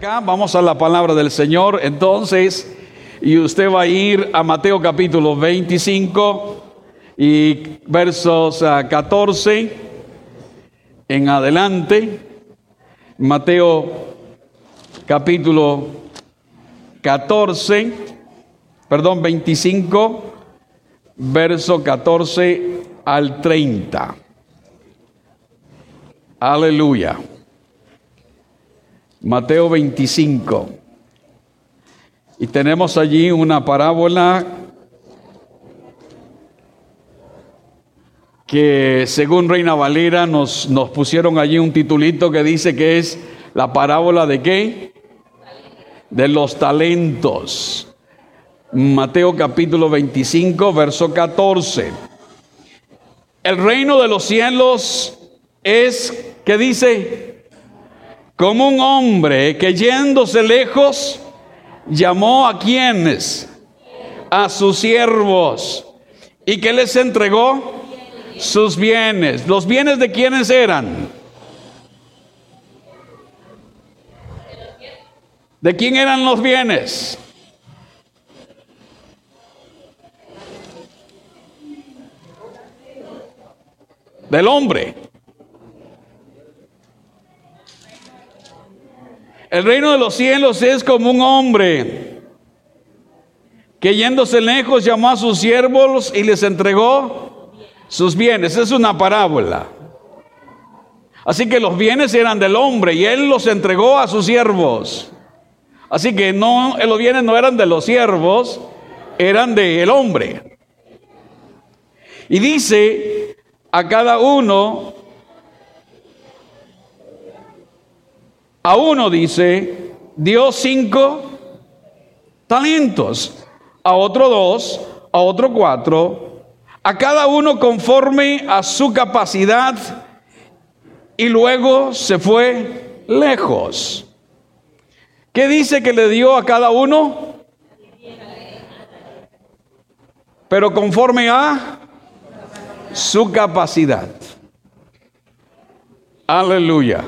acá, vamos a la palabra del Señor entonces, y usted va a ir a Mateo capítulo 25 y versos 14 ah, en adelante. Mateo capítulo 14, perdón, 25, verso 14 al 30. Aleluya. Mateo 25. Y tenemos allí una parábola que según Reina Valera nos, nos pusieron allí un titulito que dice que es la parábola de qué? De los talentos. Mateo capítulo 25, verso 14. El reino de los cielos es, ¿qué dice? Como un hombre que yéndose lejos llamó a quienes, a sus siervos, y que les entregó sus bienes. ¿Los bienes de quienes eran? ¿De quién eran los bienes? Del hombre. El reino de los cielos es como un hombre que yéndose lejos llamó a sus siervos y les entregó sus bienes. Es una parábola. Así que los bienes eran del hombre y él los entregó a sus siervos. Así que no, los bienes no eran de los siervos, eran del hombre. Y dice a cada uno A uno dice, dio cinco talentos, a otro dos, a otro cuatro, a cada uno conforme a su capacidad y luego se fue lejos. ¿Qué dice que le dio a cada uno? Pero conforme a su capacidad. Aleluya.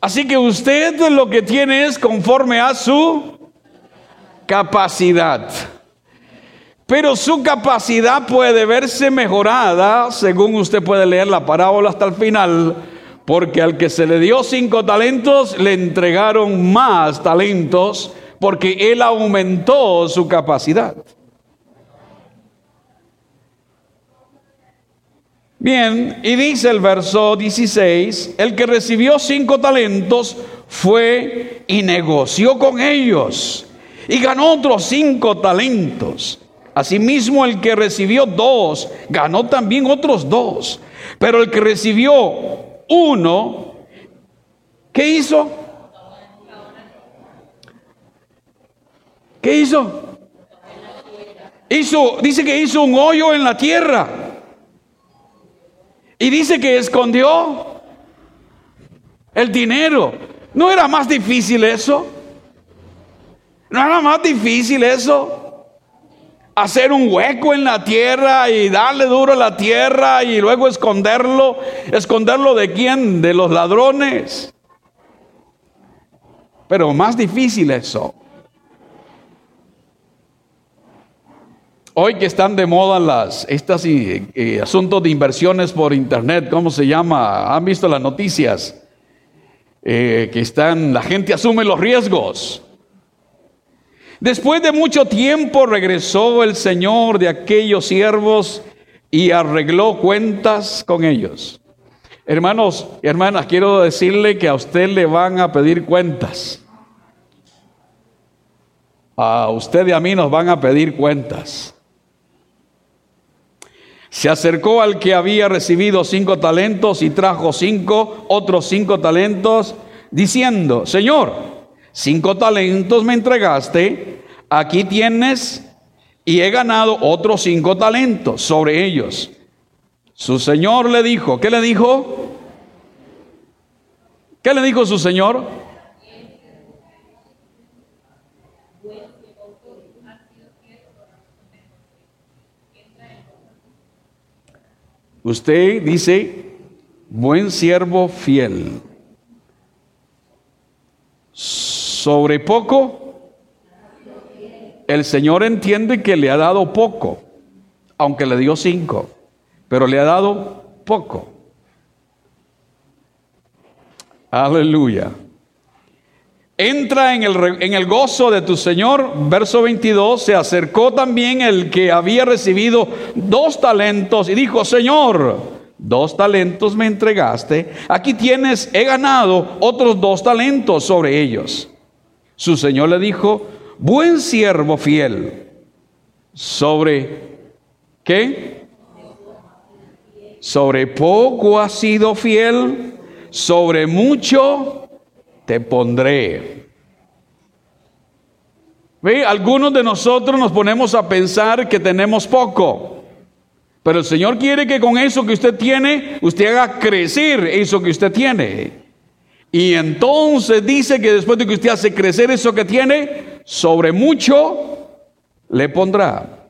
Así que usted lo que tiene es conforme a su capacidad. Pero su capacidad puede verse mejorada, según usted puede leer la parábola hasta el final, porque al que se le dio cinco talentos, le entregaron más talentos, porque él aumentó su capacidad. Bien, y dice el verso 16, el que recibió cinco talentos fue y negoció con ellos y ganó otros cinco talentos. Asimismo, el que recibió dos, ganó también otros dos. Pero el que recibió uno, ¿qué hizo? ¿Qué hizo? Hizo, dice que hizo un hoyo en la tierra y dice que escondió el dinero. ¿No era más difícil eso? ¿No era más difícil eso? Hacer un hueco en la tierra y darle duro a la tierra y luego esconderlo. ¿Esconderlo de quién? De los ladrones. Pero más difícil eso. Hoy que están de moda las, estos eh, asuntos de inversiones por internet, ¿cómo se llama? ¿Han visto las noticias? Eh, que están, la gente asume los riesgos. Después de mucho tiempo regresó el Señor de aquellos siervos y arregló cuentas con ellos. Hermanos hermanas, quiero decirle que a usted le van a pedir cuentas. A usted y a mí nos van a pedir cuentas. Se acercó al que había recibido cinco talentos y trajo cinco, otros cinco talentos, diciendo, Señor, cinco talentos me entregaste, aquí tienes y he ganado otros cinco talentos sobre ellos. Su señor le dijo, ¿qué le dijo? ¿Qué le dijo su señor? Usted dice, buen siervo fiel. sobre poco, el Señor entiende que le ha dado poco, aunque le dio cinco, pero le ha dado poco. Aleluya. Entra en el, en el, gozo de tu Señor. Verso 22, se acercó también el que había recibido dos talentos y dijo, Señor, dos talentos me entregaste, aquí tienes, he ganado otros dos talentos sobre ellos. Su Señor le dijo, buen siervo fiel, sobre qué? Sobre poco has sido fiel, sobre mucho te pondré. ¿Ve? Algunos de nosotros nos ponemos a pensar que tenemos poco. Pero el Señor quiere que con eso que usted tiene, usted haga crecer eso que usted tiene. Y entonces dice que después de que usted hace crecer eso que tiene, sobre mucho le pondrá.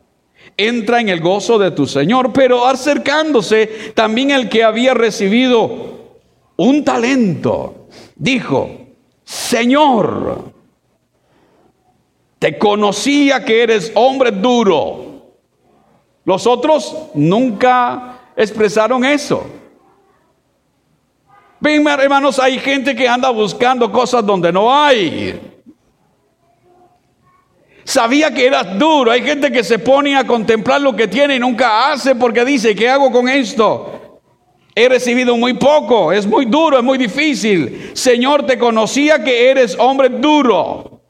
Entra en el gozo de tu Señor, pero acercándose también el que había recibido un talento, dijo, Señor, te conocía que eres hombre duro. Los otros nunca expresaron eso. Ven, hermanos, hay gente que anda buscando cosas donde no hay. Sabía que eras duro. Hay gente que se pone a contemplar lo que tiene y nunca hace porque dice, ¿qué hago con esto? He recibido muy poco, es muy duro, es muy difícil. Señor, te conocía que eres hombre duro.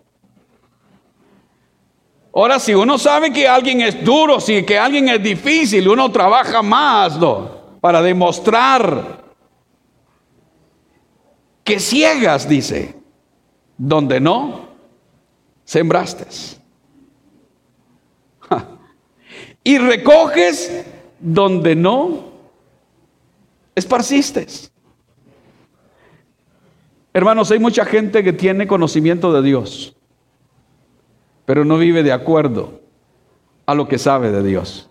Ahora, si uno sabe que alguien es duro, si que alguien es difícil, uno trabaja más para demostrar que ciegas, dice, donde no sembraste. Y recoges donde no esparciste. Hermanos, hay mucha gente que tiene conocimiento de Dios, pero no vive de acuerdo a lo que sabe de Dios.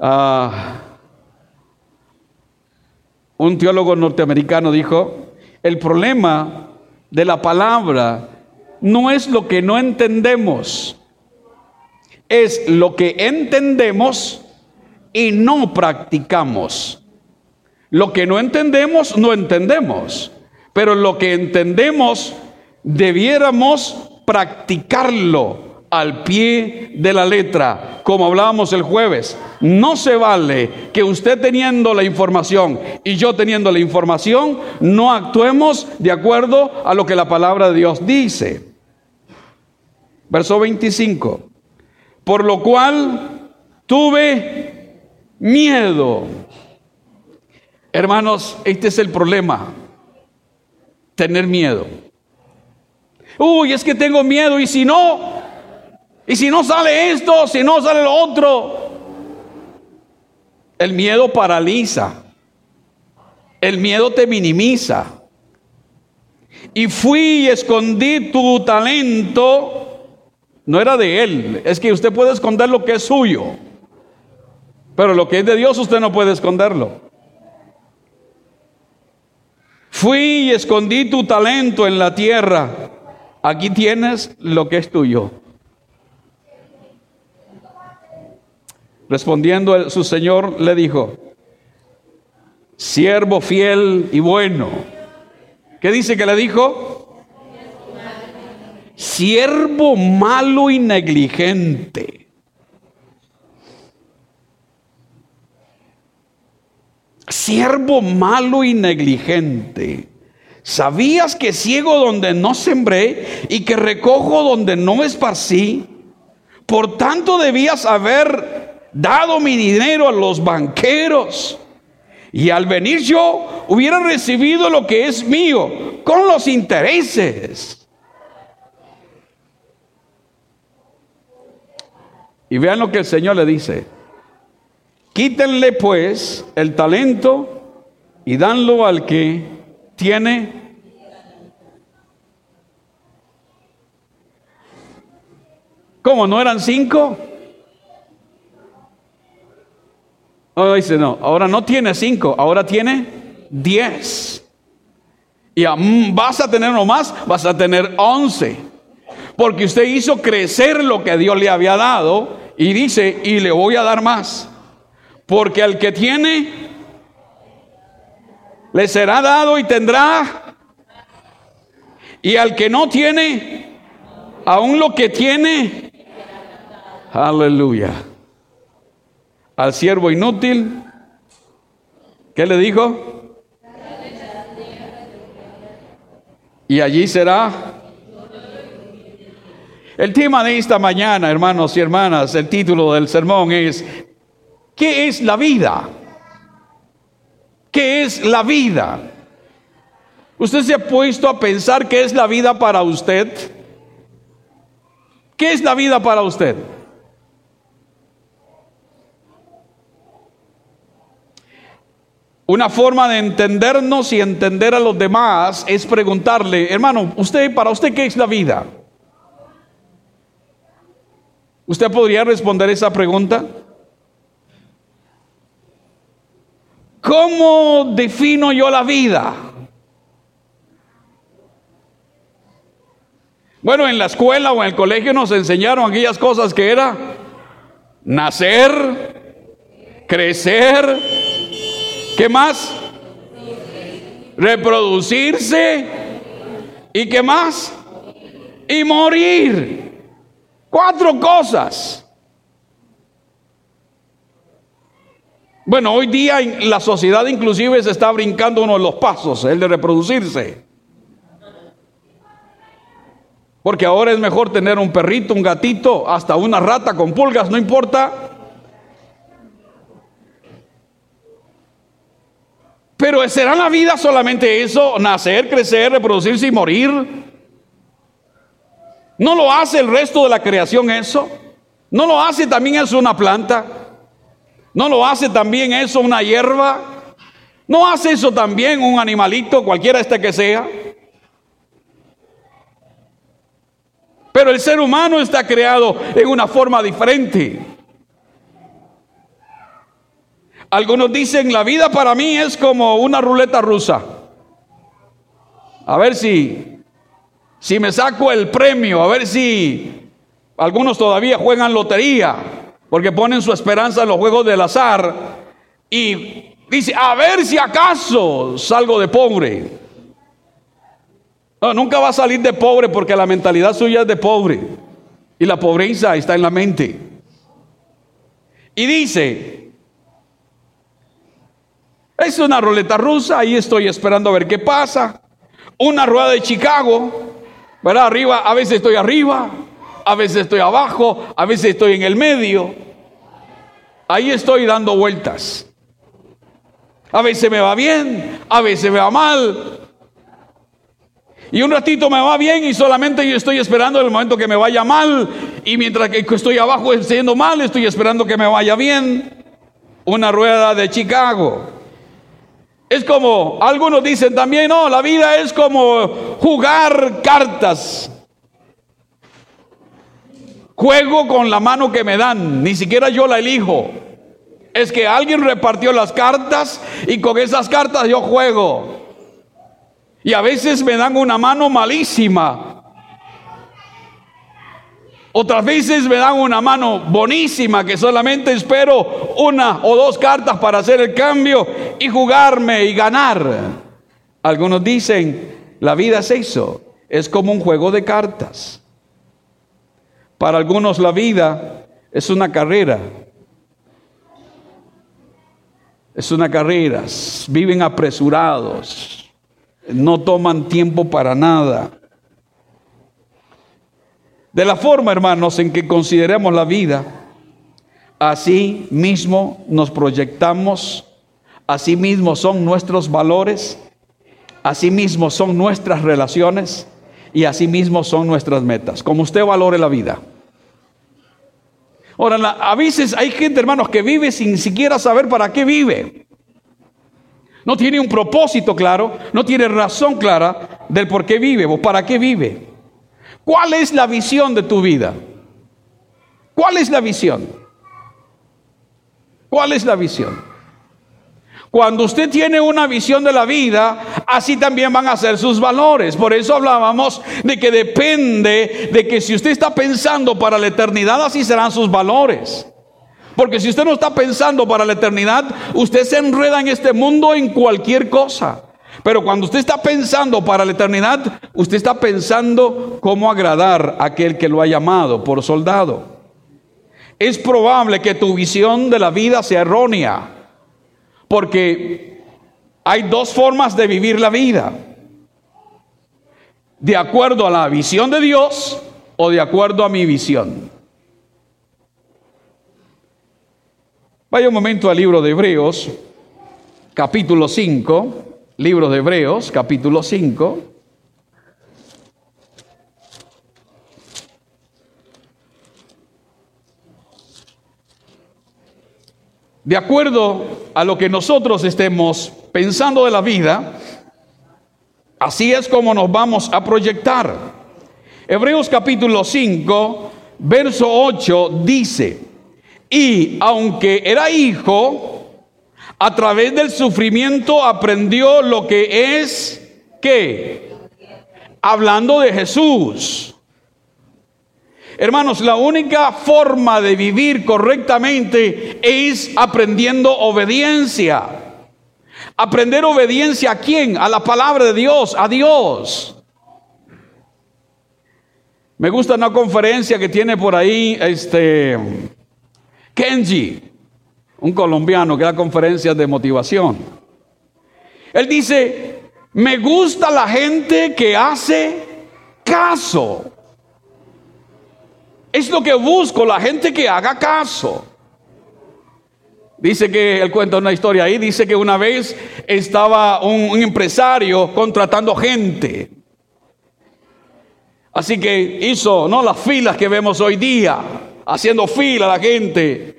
Ah, un teólogo norteamericano dijo, el problema de la palabra no es lo que no entendemos, es lo que entendemos y no practicamos. Lo que no entendemos, no entendemos. Pero lo que entendemos, debiéramos practicarlo al pie de la letra, como hablábamos el jueves. No se vale que usted teniendo la información y yo teniendo la información, no actuemos de acuerdo a lo que la palabra de Dios dice. Verso 25 por lo cual tuve miedo. Hermanos, este es el problema, tener miedo. Uy, es que tengo miedo y si no, y si no sale esto, si no sale lo otro. El miedo paraliza, el miedo te minimiza. Y fui y escondí tu talento no era de él. Es que usted puede esconder lo que es suyo. Pero lo que es de Dios usted no puede esconderlo. Fui y escondí tu talento en la tierra. Aquí tienes lo que es tuyo. Respondiendo su señor le dijo, siervo fiel y bueno. ¿Qué dice que le dijo? Siervo malo y negligente. Siervo malo y negligente. ¿Sabías que ciego donde no sembré y que recojo donde no esparcí? Por tanto debías haber dado mi dinero a los banqueros. Y al venir yo hubiera recibido lo que es mío con los intereses. Y vean lo que el Señor le dice. Quítenle pues el talento y danlo al que tiene. ¿Cómo? ¿No eran cinco? Oh, dice, no, ahora no tiene cinco, ahora tiene diez. Y vas a tener no más, vas a tener once. Porque usted hizo crecer lo que Dios le había dado y dice, y le voy a dar más. Porque al que tiene, le será dado y tendrá. Y al que no tiene, aún lo que tiene, aleluya. Al siervo inútil, ¿qué le dijo? y allí será. El tema de esta mañana, hermanos y hermanas, el título del sermón es, ¿qué es la vida? ¿Qué es la vida? ¿Usted se ha puesto a pensar qué es la vida para usted? ¿Qué es la vida para usted? Una forma de entendernos y entender a los demás es preguntarle, hermano, usted, para usted, ¿qué es la vida? ¿Usted podría responder esa pregunta? ¿Cómo defino yo la vida? Bueno, en la escuela o en el colegio nos enseñaron aquellas cosas que era nacer, crecer, ¿Qué más? Reproducirse. ¿Y qué más? Y morir. Cuatro cosas. Bueno, hoy día la sociedad inclusive se está brincando uno de los pasos, el de reproducirse. Porque ahora es mejor tener un perrito, un gatito, hasta una rata con pulgas, no importa, Pero ¿será la vida solamente eso? Nacer, crecer, reproducirse y morir. ¿No lo hace el resto de la creación eso? ¿No lo hace también eso una planta? ¿No lo hace también eso una hierba? ¿No hace eso también un animalito, cualquiera este que sea? Pero el ser humano está creado en una forma diferente. Algunos dicen, la vida para mí es como una ruleta rusa. A ver si, si me saco el premio, a ver si algunos todavía juegan lotería, porque ponen su esperanza en los juegos del azar y dice, a ver si acaso salgo de pobre. No, nunca va a salir de pobre porque la mentalidad suya es de pobre y la pobreza está en la mente. Y dice, es una ruleta rusa, ahí estoy esperando a ver qué pasa. Una rueda de Chicago, ¿verdad? Arriba, a veces estoy arriba, a veces estoy abajo, a veces estoy en el medio. Ahí estoy dando vueltas. A veces me va bien, a veces me va mal. Y un ratito me va bien y solamente yo estoy esperando el momento que me vaya mal. Y mientras que estoy abajo yendo mal, estoy esperando que me vaya bien. Una rueda de Chicago. Es como, algunos dicen también, no, la vida es como jugar cartas. Juego con la mano que me dan, ni siquiera yo la elijo. Es que alguien repartió las cartas y con esas cartas yo juego. Y a veces me dan una mano malísima. Otras veces me dan una mano bonísima que solamente espero una o dos cartas para hacer el cambio y jugarme y ganar. Algunos dicen, la vida es eso, es como un juego de cartas. Para algunos la vida es una carrera. Es una carrera, viven apresurados, no toman tiempo para nada. De la forma, hermanos, en que consideremos la vida, así mismo nos proyectamos, así mismo son nuestros valores, así mismo son nuestras relaciones y así mismo son nuestras metas, como usted valore la vida. Ahora, a veces hay gente, hermanos, que vive sin siquiera saber para qué vive. No tiene un propósito claro, no tiene razón clara del por qué vive o para qué vive. ¿Cuál es la visión de tu vida? ¿Cuál es la visión? ¿Cuál es la visión? Cuando usted tiene una visión de la vida, así también van a ser sus valores. Por eso hablábamos de que depende de que si usted está pensando para la eternidad, así serán sus valores. Porque si usted no está pensando para la eternidad, usted se enreda en este mundo en cualquier cosa. Pero cuando usted está pensando para la eternidad, usted está pensando cómo agradar a aquel que lo ha llamado por soldado. Es probable que tu visión de la vida sea errónea. Porque hay dos formas de vivir la vida. De acuerdo a la visión de Dios o de acuerdo a mi visión. Vaya un momento al libro de Hebreos, capítulo 5, libro de Hebreos, capítulo 5. de acuerdo a lo que nosotros estemos pensando de la vida, así es como nos vamos a proyectar. Hebreos capítulo 5, verso 8 dice, y aunque era hijo, a través del sufrimiento aprendió lo que es, ¿qué? Hablando de Jesús. Hermanos, la única forma de vivir correctamente es aprendiendo obediencia. Aprender obediencia a quién? A la palabra de Dios, a Dios. Me gusta una conferencia que tiene por ahí este Kenji, un colombiano que da conferencias de motivación. Él dice, me gusta la gente que hace caso. Es lo que busco, la gente que haga caso. Dice que él cuenta una historia ahí, dice que una vez estaba un, empresario contratando gente. Así que hizo, no las filas que vemos hoy día, haciendo fila la gente.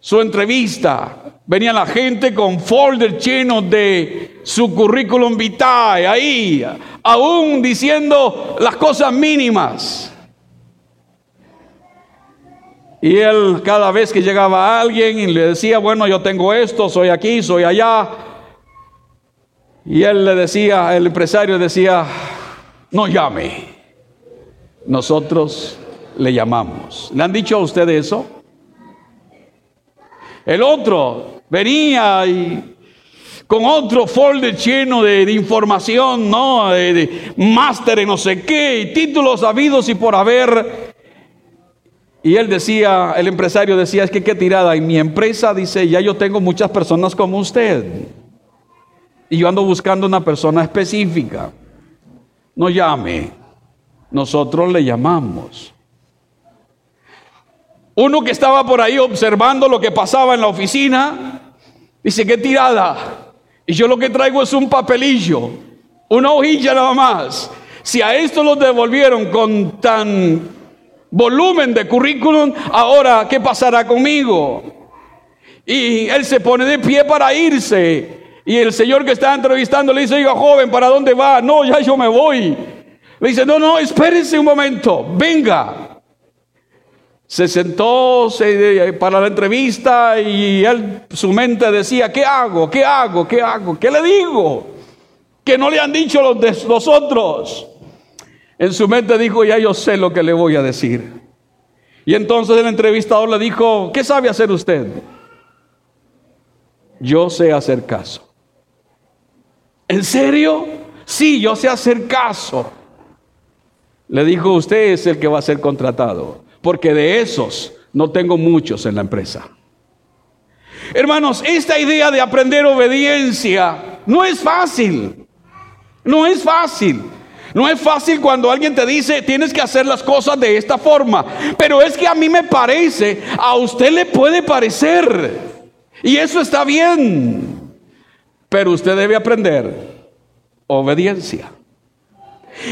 Su entrevista, venía la gente con folder llenos de su currículum vitae ahí, aún diciendo las cosas mínimas. Y él cada vez que llegaba alguien y le decía, bueno, yo tengo esto, soy aquí, soy allá. Y él le decía, el empresario decía, no llame. Nosotros le llamamos. ¿Le han dicho a usted eso? El otro venía y con otro folder lleno de, información, ¿no? De, de máster en no sé qué, y títulos habidos y por haber. Y él decía, el empresario decía, es que qué tirada. En mi empresa dice, ya yo tengo muchas personas como usted. Y yo ando buscando una persona específica. No llame. Nosotros le llamamos. Uno que estaba por ahí observando lo que pasaba en la oficina, dice, qué tirada. Y yo lo que traigo es un papelillo, una hojilla nada más. Si a esto lo devolvieron con tan volumen de currículum, ahora, ¿qué pasará conmigo? Y él se pone de pie para irse. Y el señor que está entrevistando le dice, oiga, joven, ¿para dónde va? No, ya yo me voy. Le dice, no, no, espérese un momento, venga. Se sentó para la entrevista y él, su mente decía, ¿qué hago? ¿Qué hago? ¿Qué hago? ¿Qué le digo? Que no le han dicho los, los otros. En su mente dijo, ya yo sé lo que le voy a decir. Y entonces el entrevistador le dijo, ¿qué sabe hacer usted? Yo sé hacer caso. ¿En serio? Sí, yo sé hacer caso. Le dijo, usted es el que va a ser contratado, porque de esos no tengo muchos en la empresa. Hermanos, esta idea de aprender obediencia no es fácil. No es fácil. No es fácil cuando alguien te dice tienes que hacer las cosas de esta forma, pero es que a mí me parece, a usted le puede parecer, y eso está bien, pero usted debe aprender obediencia.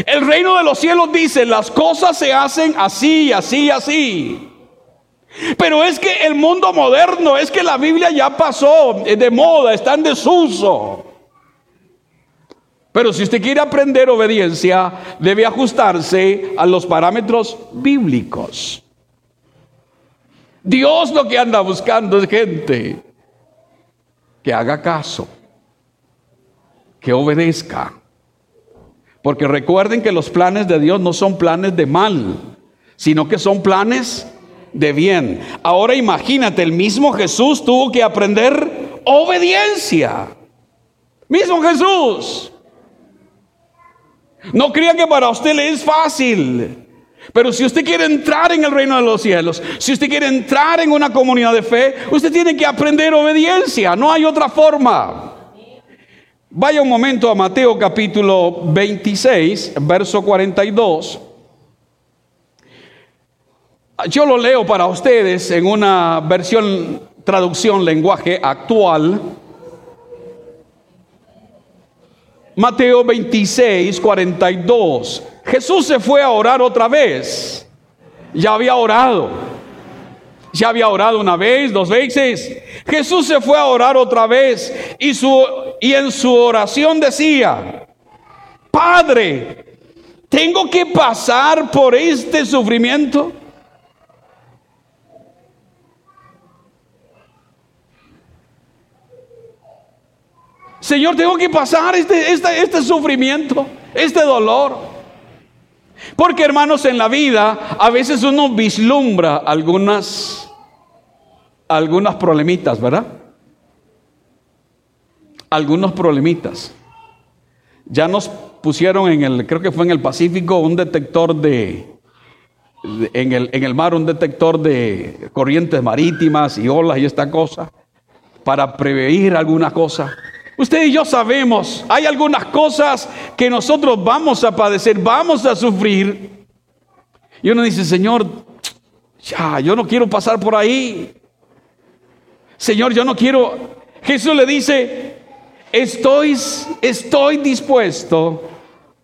El reino de los cielos dice, las cosas se hacen así, así, así. Pero es que el mundo moderno, es que la Biblia ya pasó de moda, está en desuso. Pero si usted quiere aprender obediencia, debe ajustarse a los parámetros bíblicos. Dios lo que anda buscando es gente que haga caso, que obedezca. Porque recuerden que los planes de Dios no son planes de mal, sino que son planes de bien. Ahora imagínate, el mismo Jesús tuvo que aprender obediencia. Mismo Jesús. No crea que para usted le es fácil. Pero si usted quiere entrar en el reino de los cielos, si usted quiere entrar en una comunidad de fe, usted tiene que aprender obediencia. No hay otra forma. Vaya un momento a Mateo capítulo 26, verso 42. Yo lo leo para ustedes en una versión, traducción, lenguaje actual. Mateo 26, 42. Jesús se fue a orar otra vez. Ya había orado. Ya había orado una vez, dos veces. Jesús se fue a orar otra vez y, su, y en su oración decía, Padre, ¿tengo que pasar por este sufrimiento? Señor, tengo que pasar este, este, este sufrimiento, este dolor. Porque hermanos, en la vida a veces uno vislumbra algunas, algunas problemitas, ¿verdad? Algunos problemitas. Ya nos pusieron en el, creo que fue en el Pacífico, un detector de, en, el, en el mar, un detector de corrientes marítimas y olas y esta cosa, para prevenir alguna cosa. Usted y yo sabemos, hay algunas cosas que nosotros vamos a padecer, vamos a sufrir. Y uno dice, Señor, ya, yo no quiero pasar por ahí. Señor, yo no quiero. Jesús le dice, estoy, estoy dispuesto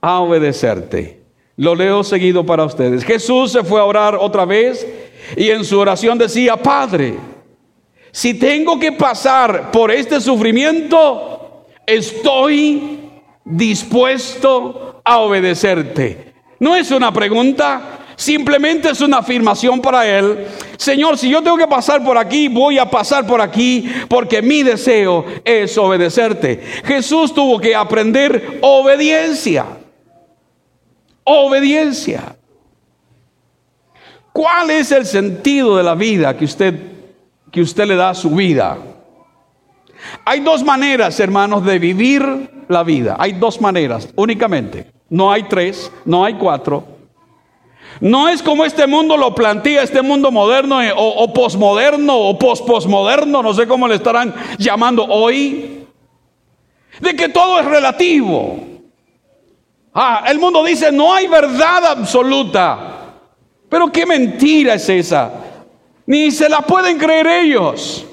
a obedecerte. Lo leo seguido para ustedes. Jesús se fue a orar otra vez y en su oración decía, Padre, si tengo que pasar por este sufrimiento, estoy dispuesto a obedecerte. No es una pregunta, simplemente es una afirmación para él. Señor, si yo tengo que pasar por aquí, voy a pasar por aquí porque mi deseo es obedecerte. Jesús tuvo que aprender obediencia. Obediencia. ¿Cuál es el sentido de la vida que usted que usted le da a su vida? Hay dos maneras, hermanos, de vivir la vida. Hay dos maneras únicamente. No hay tres, no hay cuatro. No es como este mundo lo plantea, este mundo moderno eh, o, posmoderno o posposmoderno, no sé cómo le estarán llamando hoy, de que todo es relativo. Ah, el mundo dice no hay verdad absoluta. Pero qué mentira es esa. Ni se la pueden creer ellos.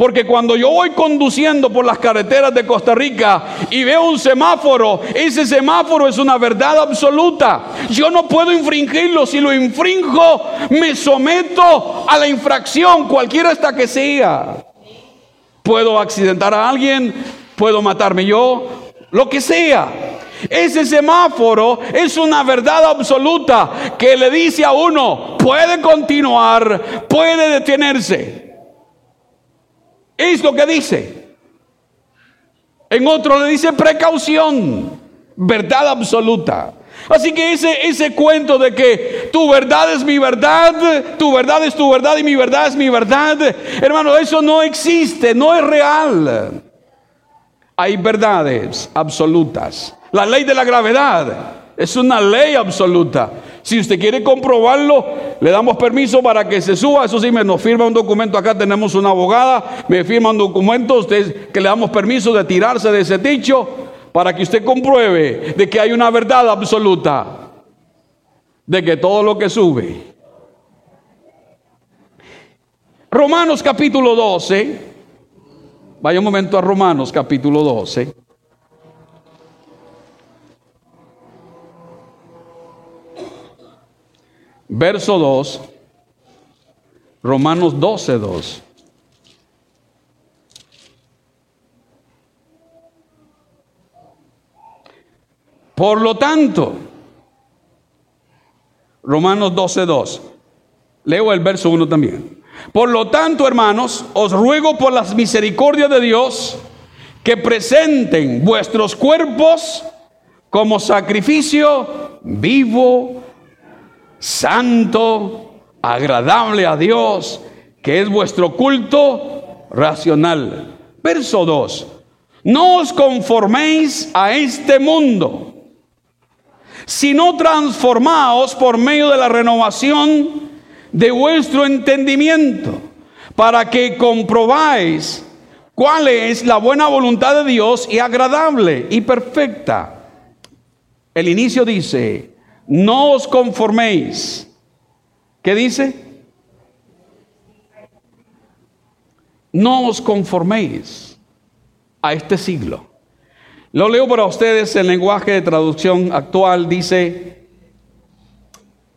Porque cuando yo voy conduciendo por las carreteras de Costa Rica y veo un semáforo, ese semáforo es una verdad absoluta. Yo no puedo infringirlo. Si lo infringo, me someto a la infracción, cualquiera hasta que sea. Puedo accidentar a alguien, puedo matarme yo, lo que sea. Ese semáforo es una verdad absoluta que le dice a uno, puede continuar, puede detenerse. Es lo que dice. En otro le dice precaución, verdad absoluta. Así que ese, ese cuento de que tu verdad es mi verdad, tu verdad es tu verdad y mi verdad es mi verdad, hermano, eso no existe, no es real. Hay verdades absolutas. La ley de la gravedad es una ley absoluta. Si usted quiere comprobarlo, le damos permiso para que se suba. Eso sí, me nos firma un documento. Acá tenemos una abogada, me firma un documento. Usted que le damos permiso de tirarse de ese techo para que usted compruebe de que hay una verdad absoluta. De que todo lo que sube. Romanos capítulo 12. Vaya un momento a Romanos capítulo 12. Verso 2, Romanos 12, 2. Por lo tanto, Romanos 12, 2. Leo el verso 1 también. Por lo tanto, hermanos, os ruego por las misericordias de Dios que presenten vuestros cuerpos como sacrificio vivo, santo, agradable a Dios, que es vuestro culto racional. Verso 2. No os conforméis a este mundo, sino transformaos por medio de la renovación de vuestro entendimiento, para que comprobáis cuál es la buena voluntad de Dios y agradable y perfecta. El inicio dice, no os conforméis. ¿Qué dice? No os conforméis a este siglo. Lo leo para ustedes en lenguaje de traducción actual. Dice,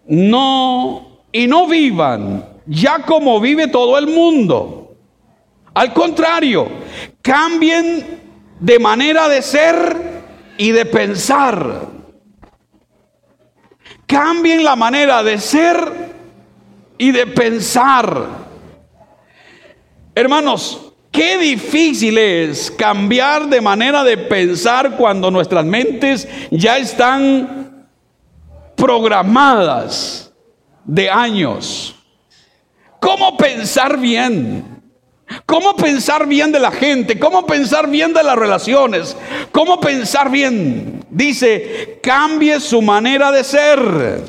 no, y no vivan ya como vive todo el mundo. Al contrario, cambien de manera de ser y de pensar. Cambien la manera de ser y de pensar. Hermanos, qué difícil es cambiar de manera de pensar cuando nuestras mentes ya están programadas de años. ¿Cómo pensar bien? ¿Cómo pensar bien de la gente? ¿Cómo pensar bien de las relaciones? ¿Cómo pensar bien? Dice, cambie su manera de ser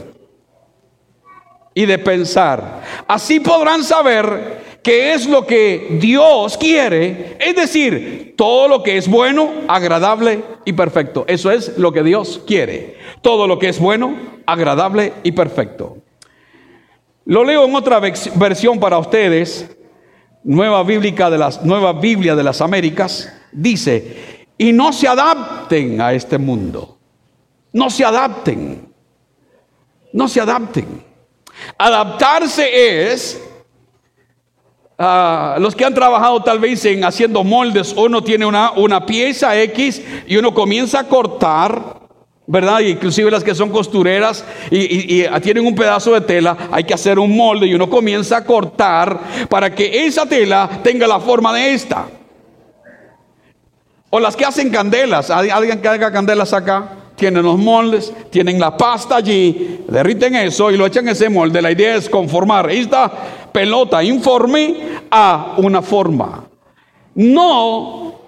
y de pensar. Así podrán saber qué es lo que Dios quiere, es decir, todo lo que es bueno, agradable y perfecto. Eso es lo que Dios quiere. Todo lo que es bueno, agradable y perfecto. Lo leo en otra versión para ustedes, Nueva de las Nueva Biblia de las Américas, dice, "Y no se adapten a este mundo. No se adapten. No se adapten. Adaptarse es Ah, los que han trabajado tal vez en haciendo moldes, uno tiene una, una pieza X y uno comienza a cortar, ¿verdad? Inclusive las que son costureras y, tienen un pedazo de tela, hay que hacer un molde y uno comienza a cortar para que esa tela tenga la forma de esta. O las que hacen candelas, alguien que haga candelas acá, tienen los moldes, tienen la pasta allí, derriten eso y lo echan ese molde. La idea es conformar esta pelota informe a una forma. No,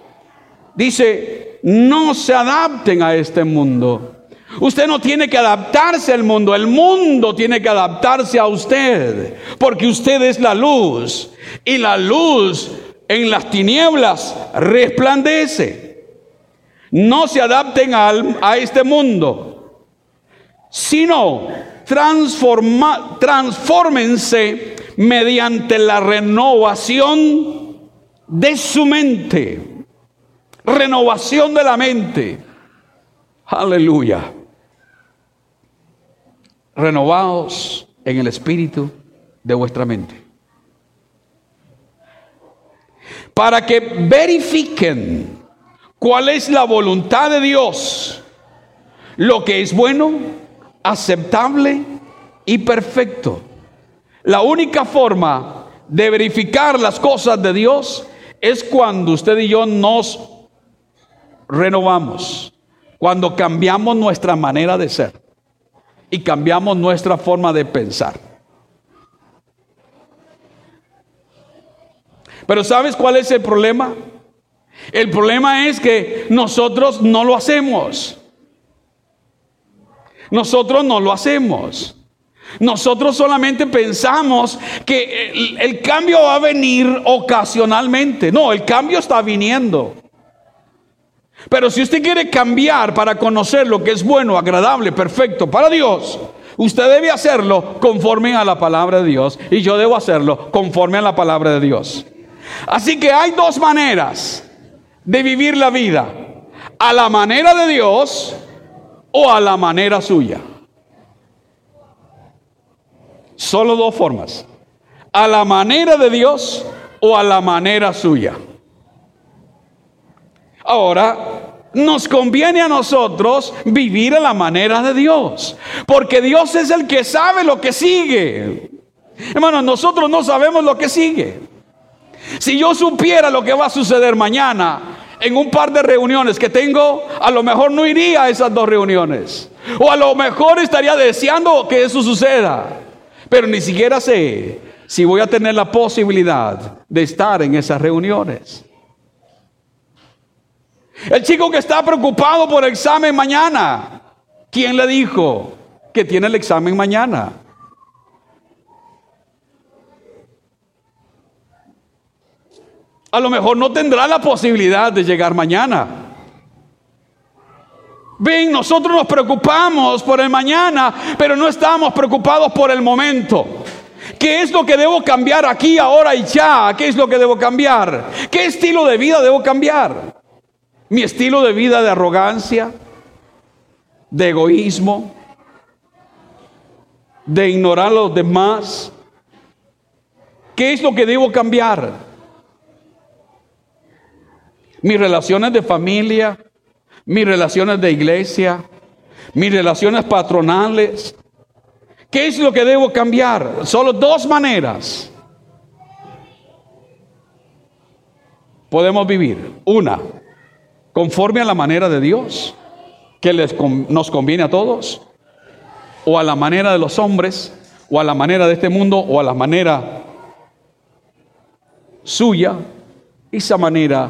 dice, no se adapten a este mundo. Usted no tiene que adaptarse al mundo, el mundo tiene que adaptarse a usted, porque usted es la luz y la luz en las tinieblas resplandece. No se adapten a, este mundo, sino transforma, transfórmense mediante la renovación de su mente. Renovación de la mente. Aleluya. Renovados en el espíritu de vuestra mente. Para que verifiquen cuál es la voluntad de Dios, lo que es bueno, aceptable y perfecto. La única forma de verificar las cosas de Dios es cuando usted y yo nos renovamos, cuando cambiamos nuestra manera de ser y cambiamos nuestra forma de pensar. Pero ¿sabes cuál es el problema? El problema es que nosotros no lo hacemos. Nosotros no lo hacemos. Nosotros solamente pensamos que el, cambio va a venir ocasionalmente. No, el cambio está viniendo. Pero si usted quiere cambiar para conocer lo que es bueno, agradable, perfecto para Dios, usted debe hacerlo conforme a la palabra de Dios y yo debo hacerlo conforme a la palabra de Dios. Así que hay dos maneras de vivir la vida, a la manera de Dios o a la manera suya. Solo dos formas. A la manera de Dios o a la manera suya. Ahora, nos conviene a nosotros vivir a la manera de Dios. Porque Dios es el que sabe lo que sigue. Hermano, nosotros no sabemos lo que sigue. Si yo supiera lo que va a suceder mañana en un par de reuniones que tengo, a lo mejor no iría a esas dos reuniones. O a lo mejor estaría deseando que eso suceda. Pero ni siquiera sé si voy a tener la posibilidad de estar en esas reuniones. El chico que está preocupado por el examen mañana, ¿quién le dijo que tiene el examen mañana? A lo mejor no tendrá la posibilidad de llegar mañana. Ven, nosotros nos preocupamos por el mañana, pero no estamos preocupados por el momento. ¿Qué es lo que debo cambiar aquí, ahora y ya? ¿Qué es lo que debo cambiar? ¿Qué estilo de vida debo cambiar? ¿Mi estilo de vida de arrogancia? ¿De egoísmo? ¿De ignorar a los demás? ¿Qué es lo que debo cambiar? ¿Mis relaciones de familia? ¿Mis relaciones de iglesia? ¿Mis relaciones patronales? ¿Qué es lo que debo cambiar? Solo dos maneras podemos vivir. Una, conforme a la manera de Dios, que les, nos conviene a todos, o a la manera de los hombres, o a la manera de este mundo, o a la manera suya. Esa manera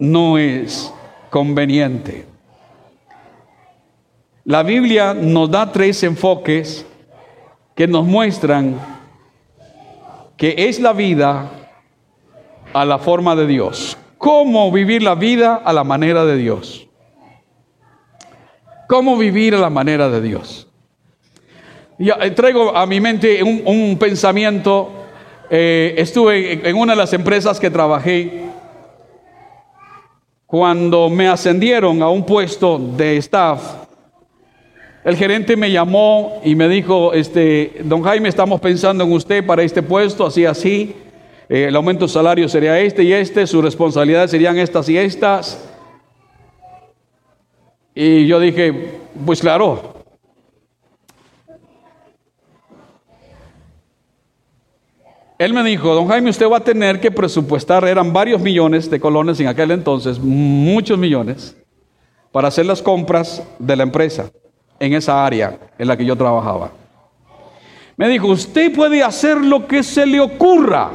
no es conveniente. La Biblia nos da tres enfoques que nos muestran que es la vida a la forma de Dios. ¿Cómo vivir la vida a la manera de Dios? ¿Cómo vivir a la manera de Dios? Ya, eh, traigo a mi mente un, pensamiento. Eh, estuve en una de las empresas que trabajé cuando me ascendieron a un puesto de staff el gerente me llamó y me dijo, este, don Jaime, estamos pensando en usted para este puesto, así, así. Eh, el aumento de salario sería este y este, sus responsabilidades serían estas y estas. Y yo dije, pues claro. Él me dijo, don Jaime, usted va a tener que presupuestar, eran varios millones de colones en aquel entonces, muchos millones, para hacer las compras de la empresa en esa área en la que yo trabajaba. Me dijo, usted puede hacer lo que se le ocurra.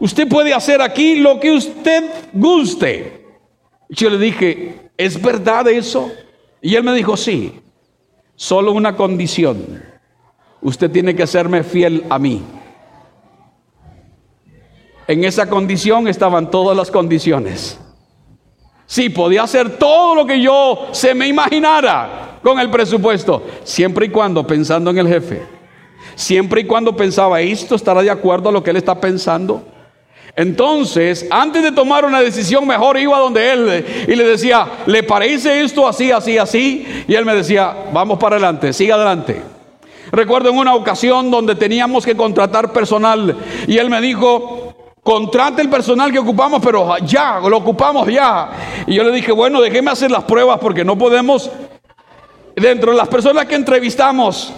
Usted puede hacer aquí lo que usted guste. Yo le dije, ¿es verdad eso? Y él me dijo, sí, solo una condición. Usted tiene que serme fiel a mí. En esa condición estaban todas las condiciones. Sí, podía hacer todo lo que yo se me imaginara con el presupuesto, siempre y cuando pensando en el jefe. Siempre y cuando pensaba, ¿esto estará de acuerdo a lo que él está pensando? Entonces, antes de tomar una decisión, mejor iba donde él y le decía, ¿le parece esto así, así, así? Y él me decía, vamos para adelante, siga adelante. Recuerdo en una ocasión donde teníamos que contratar personal y él me dijo, Contrate el personal que ocupamos, pero ya, lo ocupamos ya. Y yo le dije, bueno, déjeme hacer las pruebas porque no podemos. Dentro de las personas que entrevistamos,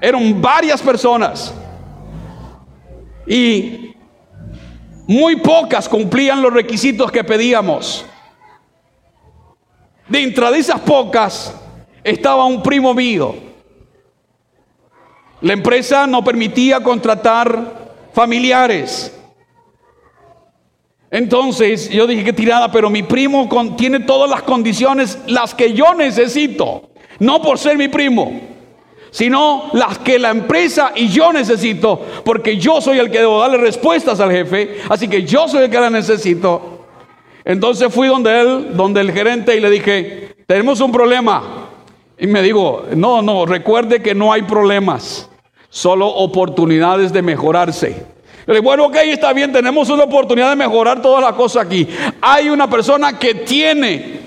eran varias personas. Y muy pocas cumplían los requisitos que pedíamos. Dentro de esas pocas estaba un primo mío. La empresa no permitía contratar familiares. Entonces yo dije que tirada, pero mi primo tiene todas las condiciones, las que yo necesito, no por ser mi primo, sino las que la empresa y yo necesito, porque yo soy el que debo darle respuestas al jefe, así que yo soy el que la necesito. Entonces fui donde él, donde el gerente y le dije, tenemos un problema. Y me digo, no, no, recuerde que no hay problemas, solo oportunidades de mejorarse bueno, ok, está bien, tenemos una oportunidad de mejorar todas las cosas aquí. Hay una persona que tiene,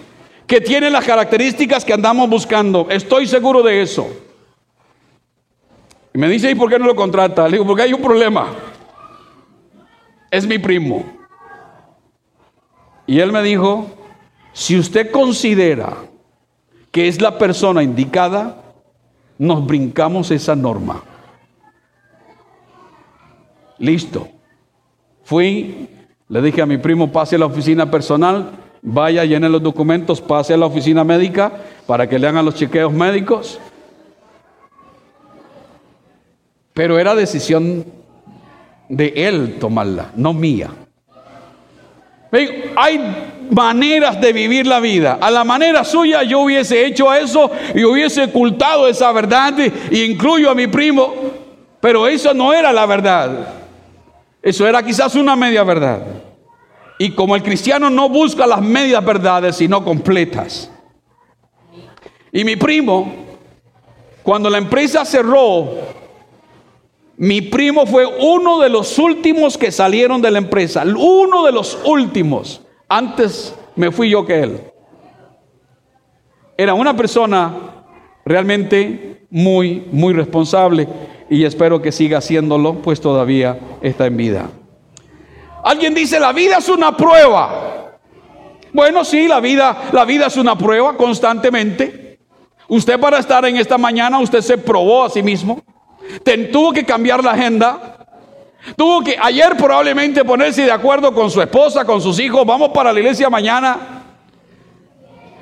que tiene las características que andamos buscando. Estoy seguro de eso. Y me dice, ¿y por qué no lo contrata? Le digo, porque hay un problema. Es mi primo. Y él me dijo, si usted considera que es la persona indicada, nos brincamos esa norma. Listo. Fui, le dije a mi primo, pase a la oficina personal, vaya, llene los documentos, pase a la oficina médica para que le hagan los chequeos médicos. Pero era decisión de él tomarla, no mía. Hay maneras de vivir la vida. A la manera suya yo hubiese hecho eso y hubiese ocultado esa verdad incluyo a mi primo, pero eso no era la verdad. Eso era quizás una media verdad. Y como el cristiano no busca las medias verdades, sino completas. Y mi primo, cuando la empresa cerró, mi primo fue uno de los últimos que salieron de la empresa, uno de los últimos. Antes me fui yo que él. Era una persona realmente muy, muy responsable y espero que siga haciéndolo, pues todavía está en vida. Alguien dice, la vida es una prueba. Bueno, sí, la vida, la vida es una prueba constantemente. Usted para estar en esta mañana, usted se probó a sí mismo tuvo que cambiar la agenda. Tuvo que ayer probablemente ponerse de acuerdo con su esposa, con sus hijos. Vamos para la iglesia mañana.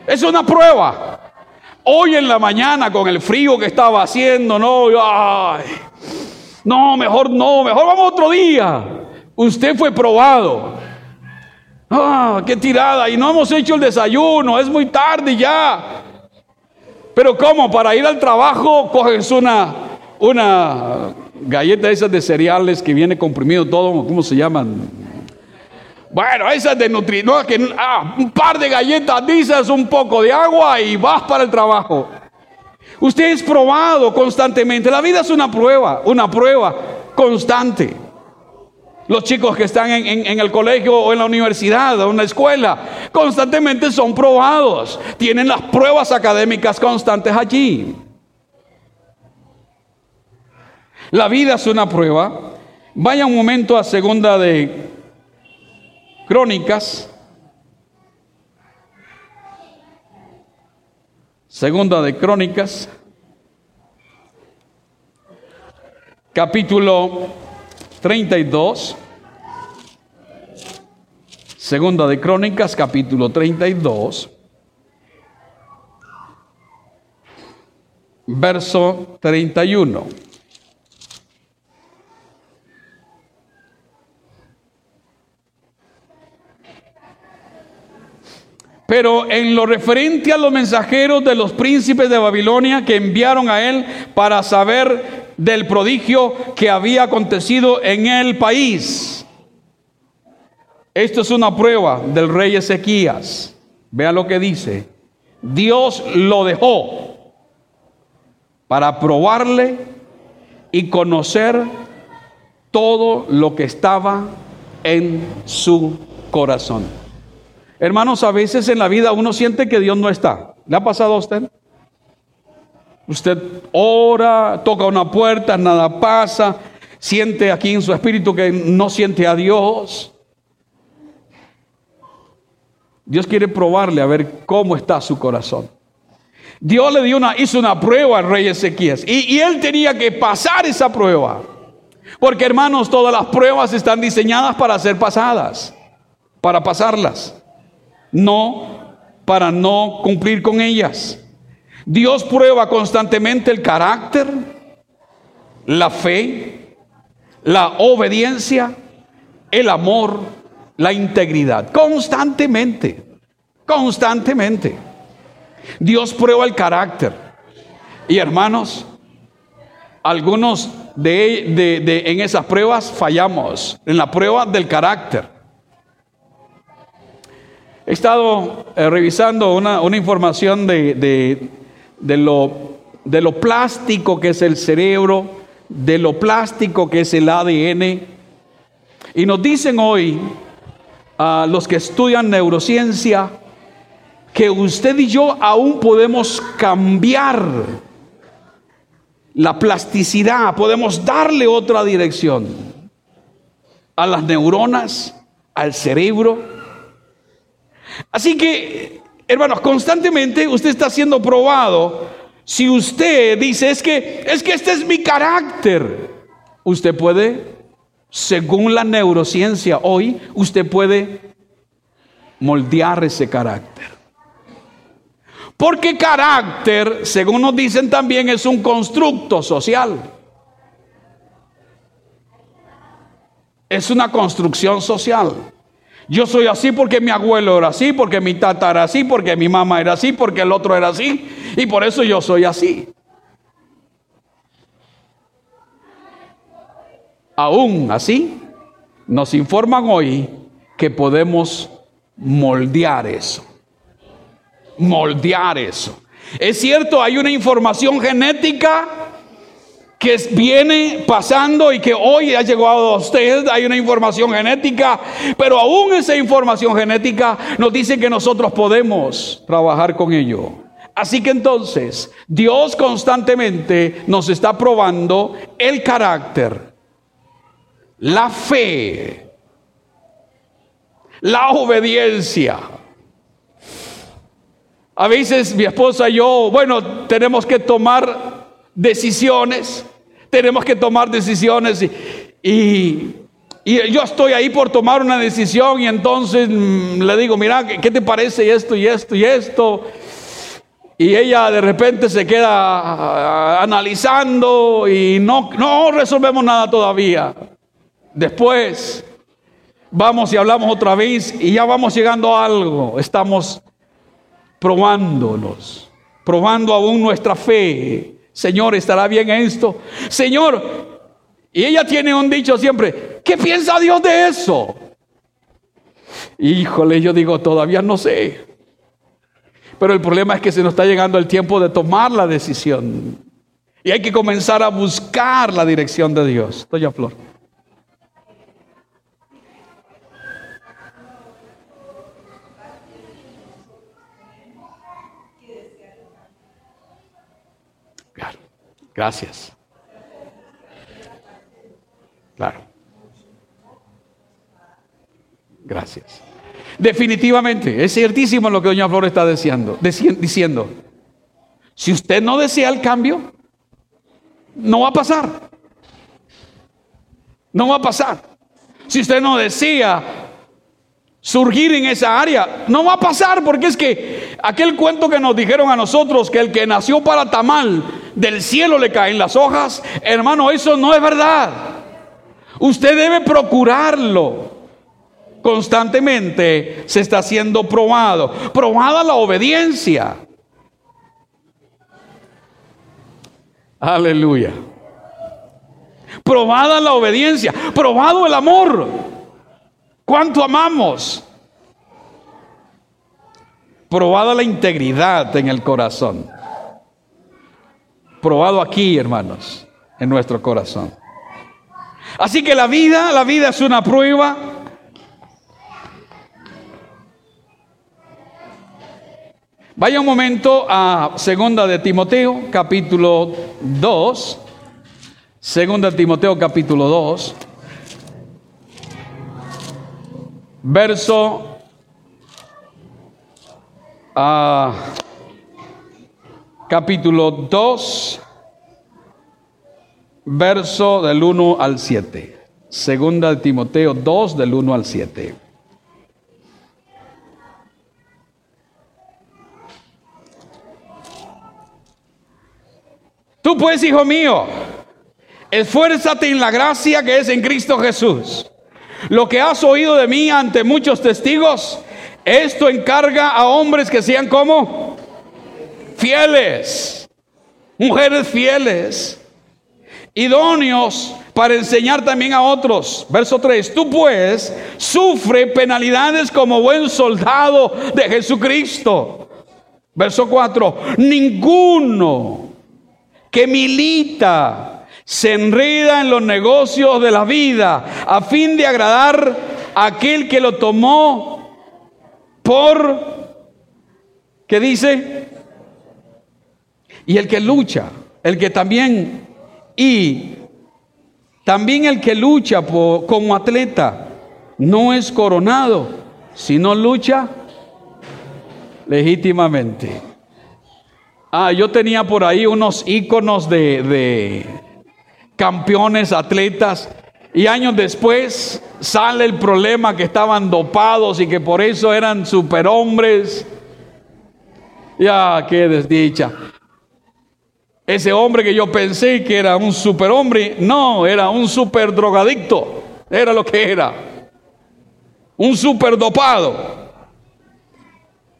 Es una prueba. Hoy en la mañana con el frío que estaba haciendo, no, no, mejor no, mejor vamos otro día. Usted fue probado. Ah, qué tirada. Y no hemos hecho el desayuno, es muy tarde ya. Pero ¿cómo? Para ir al trabajo coges una una galleta esas de cereales que viene comprimido todo, ¿cómo se llaman? Bueno, esas de nutri, no, ah, un par de galletas, dices un poco de agua y vas para el trabajo. Usted es probado constantemente. La vida es una prueba, una prueba constante. Los chicos que están en, el colegio o en la universidad o en la escuela constantemente son probados. Tienen las pruebas académicas constantes allí. La vida es una prueba. Vaya un momento a segunda de Crónicas. Segunda de Crónicas. Capítulo 32. Segunda de Crónicas, capítulo 32. Verso 31. Pero en lo referente a los mensajeros de los príncipes de Babilonia que enviaron a él para saber del prodigio que había acontecido en el país. Esto es una prueba del rey Ezequías. Vea lo que dice. Dios lo dejó para probarle y conocer todo lo que estaba en su corazón. Hermanos, a veces en la vida uno siente que Dios no está. ¿Le ha pasado a usted? Usted ora, toca una puerta, nada pasa, siente aquí en su espíritu que no siente a Dios. Dios quiere probarle a ver cómo está su corazón. Dios le dio una, hizo una prueba al rey Ezequías y, y él tenía que pasar esa prueba. Porque hermanos, todas las pruebas están diseñadas para ser pasadas, para pasarlas no para no cumplir con ellas. Dios prueba constantemente el carácter, la fe, la obediencia, el amor, la integridad. Constantemente, constantemente. Dios prueba el carácter. Y hermanos, algunos de, en esas pruebas fallamos, en la prueba del carácter. He estado eh, revisando una, información de, lo, de lo plástico que es el cerebro, de lo plástico que es el ADN. Y nos dicen hoy a los que estudian neurociencia que usted y yo aún podemos cambiar la plasticidad, podemos darle otra dirección a las neuronas, al cerebro. Así que, hermanos, constantemente usted está siendo probado. Si usted dice, es que, es que este es mi carácter, usted puede según la neurociencia hoy, usted puede moldear ese carácter. Porque carácter, según nos dicen también, es un constructo social. Es una construcción social. Yo soy así porque mi abuelo era así, porque mi tata era así, porque mi mamá era así, porque el otro era así, y por eso yo soy así. Aún así, nos informan hoy que podemos moldear eso. Moldear eso. Es cierto, hay una información genética que viene pasando y que hoy ha llegado a usted, hay una información genética, pero aún esa información genética nos dice que nosotros podemos trabajar con ello. Así que entonces Dios constantemente nos está probando el carácter, la fe, la obediencia. A veces mi esposa y yo, bueno, tenemos que tomar decisiones, tenemos que tomar decisiones y, yo estoy ahí por tomar una decisión y entonces mm, le digo, mira, ¿qué te parece esto y esto y esto? Y ella de repente se queda analizando y no, no resolvemos nada todavía. Después vamos y hablamos otra vez y ya vamos llegando a algo. Estamos probándonos, probando aún nuestra fe. Señor, ¿estará bien esto? Señor, y ella tiene un dicho siempre, ¿qué piensa Dios de eso? Híjole, yo digo, todavía no sé. Pero el problema es que se nos está llegando el tiempo de tomar la decisión. Y hay que comenzar a buscar la dirección de Dios. Doña Flor. Gracias. Claro. Gracias. Definitivamente, es ciertísimo lo que doña Flor está diciendo, diciendo. Si usted no desea el cambio, no va a pasar. No va a pasar. Si usted no desea surgir en esa área, no va a pasar porque es que aquel cuento que nos dijeron a nosotros que el que nació para tamal del cielo le caen las hojas, hermano, eso no es verdad. Usted debe procurarlo. Constantemente se está siendo probado. Probada la obediencia. Aleluya. Probada la obediencia. Probado el amor. ¿Cuánto amamos? Probada la integridad en el corazón probado aquí, hermanos, en nuestro corazón. Así que la vida, la vida es una prueba. Vaya un momento a segunda de Timoteo, capítulo 2. Segunda de Timoteo, capítulo 2. Verso ah, capítulo 2, verso del 1 al 7. Segunda de Timoteo 2, del 1 al 7. Tú pues, hijo mío, esfuérzate en la gracia que es en Cristo Jesús. Lo que has oído de mí ante muchos testigos, esto encarga a hombres que sean como fieles, mujeres fieles, idóneos para enseñar también a otros. Verso 3, tú pues sufre penalidades como buen soldado de Jesucristo. Verso 4, ninguno que milita se enreda en los negocios de la vida a fin de agradar a aquel que lo tomó por, ¿qué dice? Y el que lucha, el que también, y también el que lucha como atleta, no es coronado, sino lucha legítimamente. Ah, yo tenía por ahí unos íconos de, de campeones, atletas, Y años después sale el problema que estaban dopados y que por eso eran superhombres. Ya, qué desdicha. Ese hombre que yo pensé que era un superhombre, no, era un super drogadicto. Era lo que era. Un super dopado.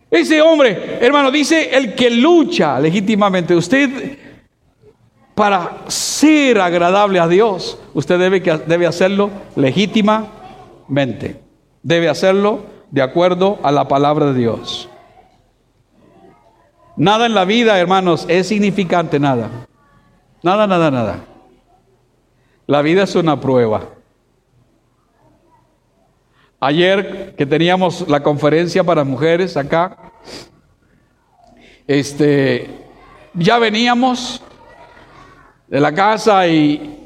Ese hombre, hermano, dice el que lucha legítimamente. Usted para ser agradable a Dios, usted debe, debe hacerlo legítimamente. Debe hacerlo de acuerdo a la palabra de Dios. Nada en la vida, hermanos, es significante, nada. Nada, nada, nada. La vida es una prueba. Ayer que teníamos la conferencia para mujeres acá, este, ya veníamos de la casa y,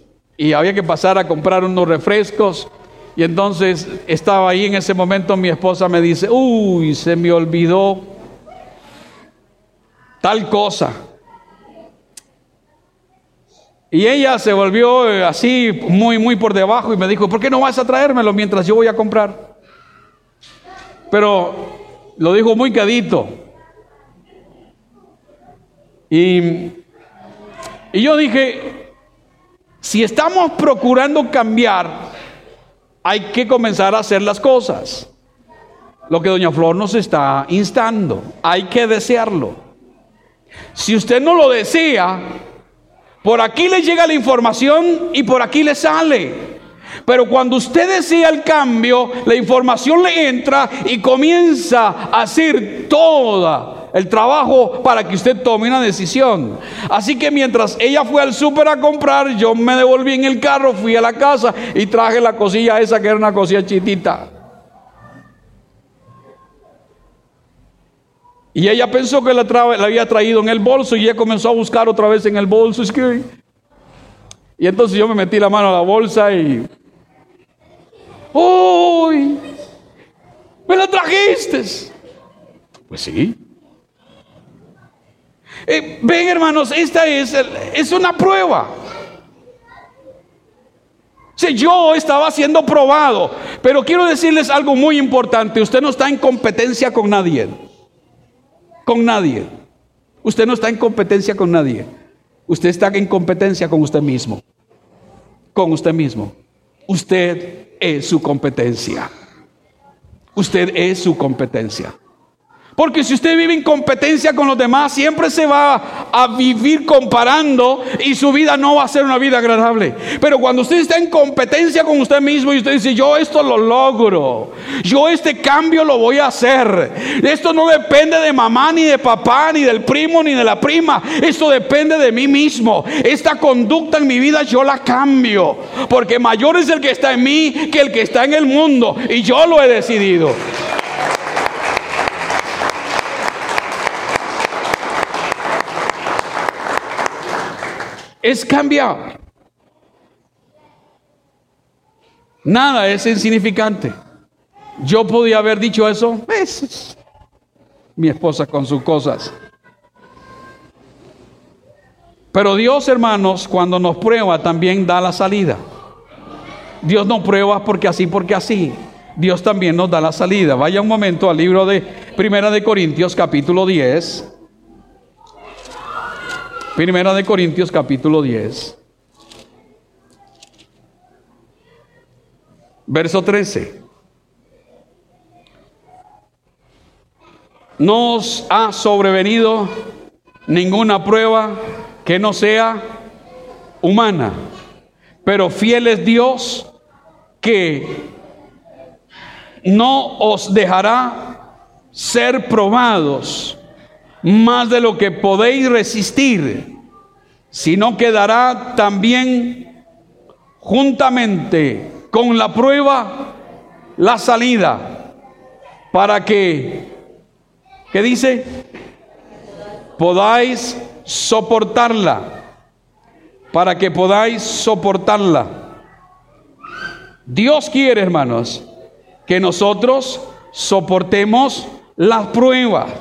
había que pasar a comprar unos refrescos. Y entonces estaba ahí en ese momento mi esposa me dice, uy, se me olvidó tal cosa. Y ella se volvió eh, así muy, muy por debajo y me dijo, ¿por qué no vas a traérmelo mientras yo voy a comprar? Pero lo dijo muy cadito. Y y yo dije, si estamos procurando cambiar, hay que comenzar a hacer las cosas. Lo que doña Flor nos está instando, hay que desearlo. Si usted no lo desea, por aquí le llega la información y por aquí le sale. Pero cuando usted desea el cambio, la información le entra y comienza a hacer toda el trabajo para que usted tome una decisión. Así que mientras ella fue al súper a comprar, yo me devolví en el carro, fui a la casa y traje la cosilla esa que era una cosilla chitita. Y ella pensó que la, había traído en el bolso y ella comenzó a buscar otra vez en el bolso. Y entonces yo me metí la mano a la bolsa y... ¡Uy! ¿Me la trajiste? Pues sí. Eh, ven hermanos, esta es, es una prueba. Si yo estaba siendo probado, pero quiero decirles algo muy importante, usted no está en competencia con nadie. Con nadie. Usted no está en competencia con nadie. Usted está en competencia con usted mismo. Con usted mismo. Usted es su competencia. Usted es su competencia. Porque si usted vive en competencia con los demás, siempre se va a vivir comparando y su vida no va a ser una vida agradable. Pero cuando usted está en competencia con usted mismo y usted dice, yo esto lo logro, yo este cambio lo voy a hacer. Esto no depende de mamá, ni de papá, ni del primo, ni de la prima. Esto depende de mí mismo. Esta conducta en mi vida yo la cambio. Porque mayor es el que está en mí que el que está en el mundo. Y yo lo he decidido. Es cambiar. Nada es insignificante. Yo podía haber dicho eso. Mi esposa con sus cosas. Pero Dios, hermanos, cuando nos prueba, también da la salida. Dios no prueba porque así, porque así. Dios también nos da la salida. Vaya un momento al libro de Primera de Corintios, capítulo 10. Primera de Corintios capítulo 10. Verso 13. Nos ha sobrevenido ninguna prueba que no sea humana, pero fiel es Dios que no os dejará ser probados más de lo que podéis resistir, sino que dará también juntamente con la prueba la salida para que, ¿qué dice? Podáis soportarla, para que podáis soportarla. Dios quiere, hermanos, que nosotros soportemos las pruebas.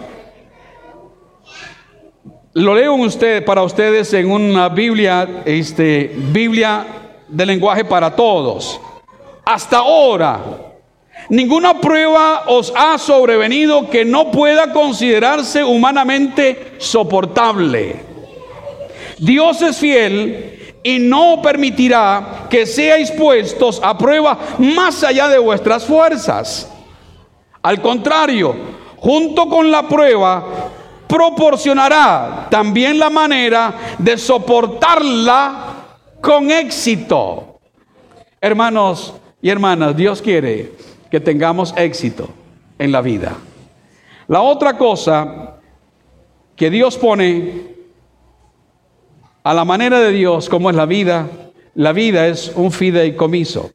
Lo leo usted, para ustedes en una Biblia, este, Biblia de lenguaje para todos. Hasta ahora, ninguna prueba os ha sobrevenido que no pueda considerarse humanamente soportable. Dios es fiel y no permitirá que seáis puestos a prueba más allá de vuestras fuerzas. Al contrario, junto con la prueba, proporcionará también la manera de soportarla con éxito. Hermanos y hermanas, Dios quiere que tengamos éxito en la vida. La otra cosa que Dios pone a la manera de Dios, como es la vida, la vida es un fideicomiso.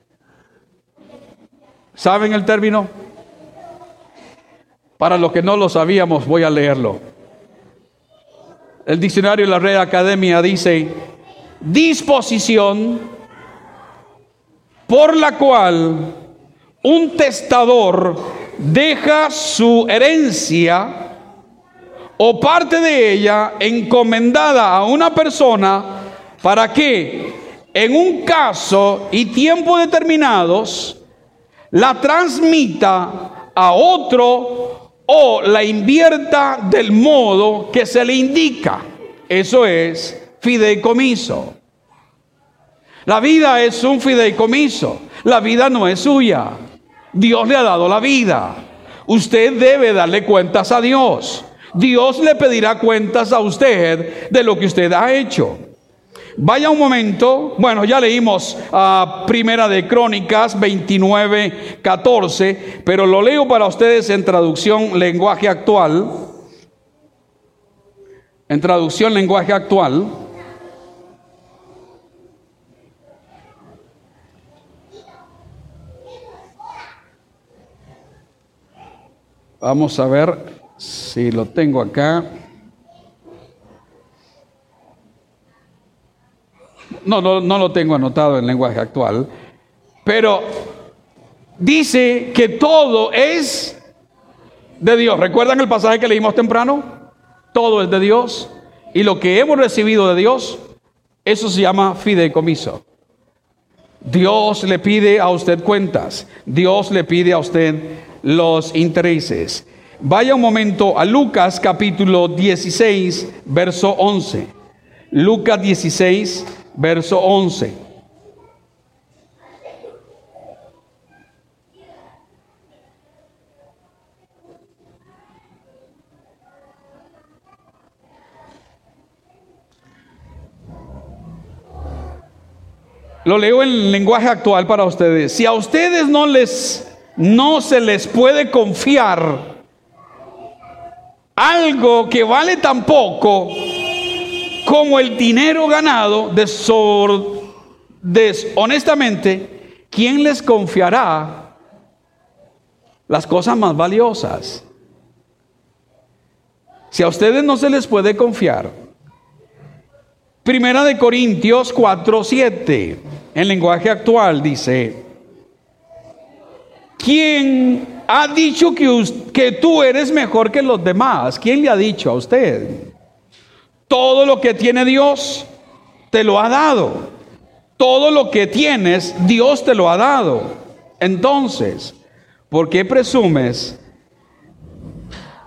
¿Saben el término? Para los que no lo sabíamos, voy a leerlo. El diccionario de la Red Academia dice, disposición por la cual un testador deja su herencia o parte de ella encomendada a una persona para que en un caso y tiempo determinados la transmita a otro o la invierta del modo que se le indica. Eso es fideicomiso. La vida es un fideicomiso. La vida no es suya. Dios le ha dado la vida. Usted debe darle cuentas a Dios. Dios le pedirá cuentas a usted de lo que usted ha hecho. Vaya un momento, bueno, ya leímos a ah, Primera de Crónicas 29, 14, pero lo leo para ustedes en traducción lenguaje actual. En traducción lenguaje actual. Vamos a ver si lo tengo acá. No, no, no lo tengo anotado en lenguaje actual, pero dice que todo es de Dios. ¿Recuerdan el pasaje que leímos temprano? Todo es de Dios y lo que hemos recibido de Dios, eso se llama fideicomiso. Dios le pide a usted cuentas, Dios le pide a usted los intereses. Vaya un momento a Lucas capítulo 16, verso 11. Lucas 16, verso 11. Lo leo en lenguaje actual para ustedes. Si a ustedes no les no se les puede confiar algo que vale tan poco como el dinero ganado deshonestamente, ¿quién les confiará las cosas más valiosas? Si a ustedes no se les puede confiar, Primera de Corintios 4, 7, en lenguaje actual dice, ¿quién ha dicho que, que tú eres mejor que los demás. ¿Quién le ha dicho a usted? Todo lo que tiene Dios te lo ha dado. Todo lo que tienes, Dios te lo ha dado. Entonces, ¿por qué presumes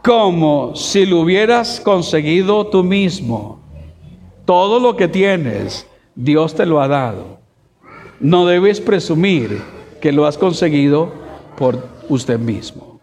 como si lo hubieras conseguido tú mismo? Todo lo que tienes, Dios te lo ha dado. No debes presumir que lo has conseguido por usted mismo.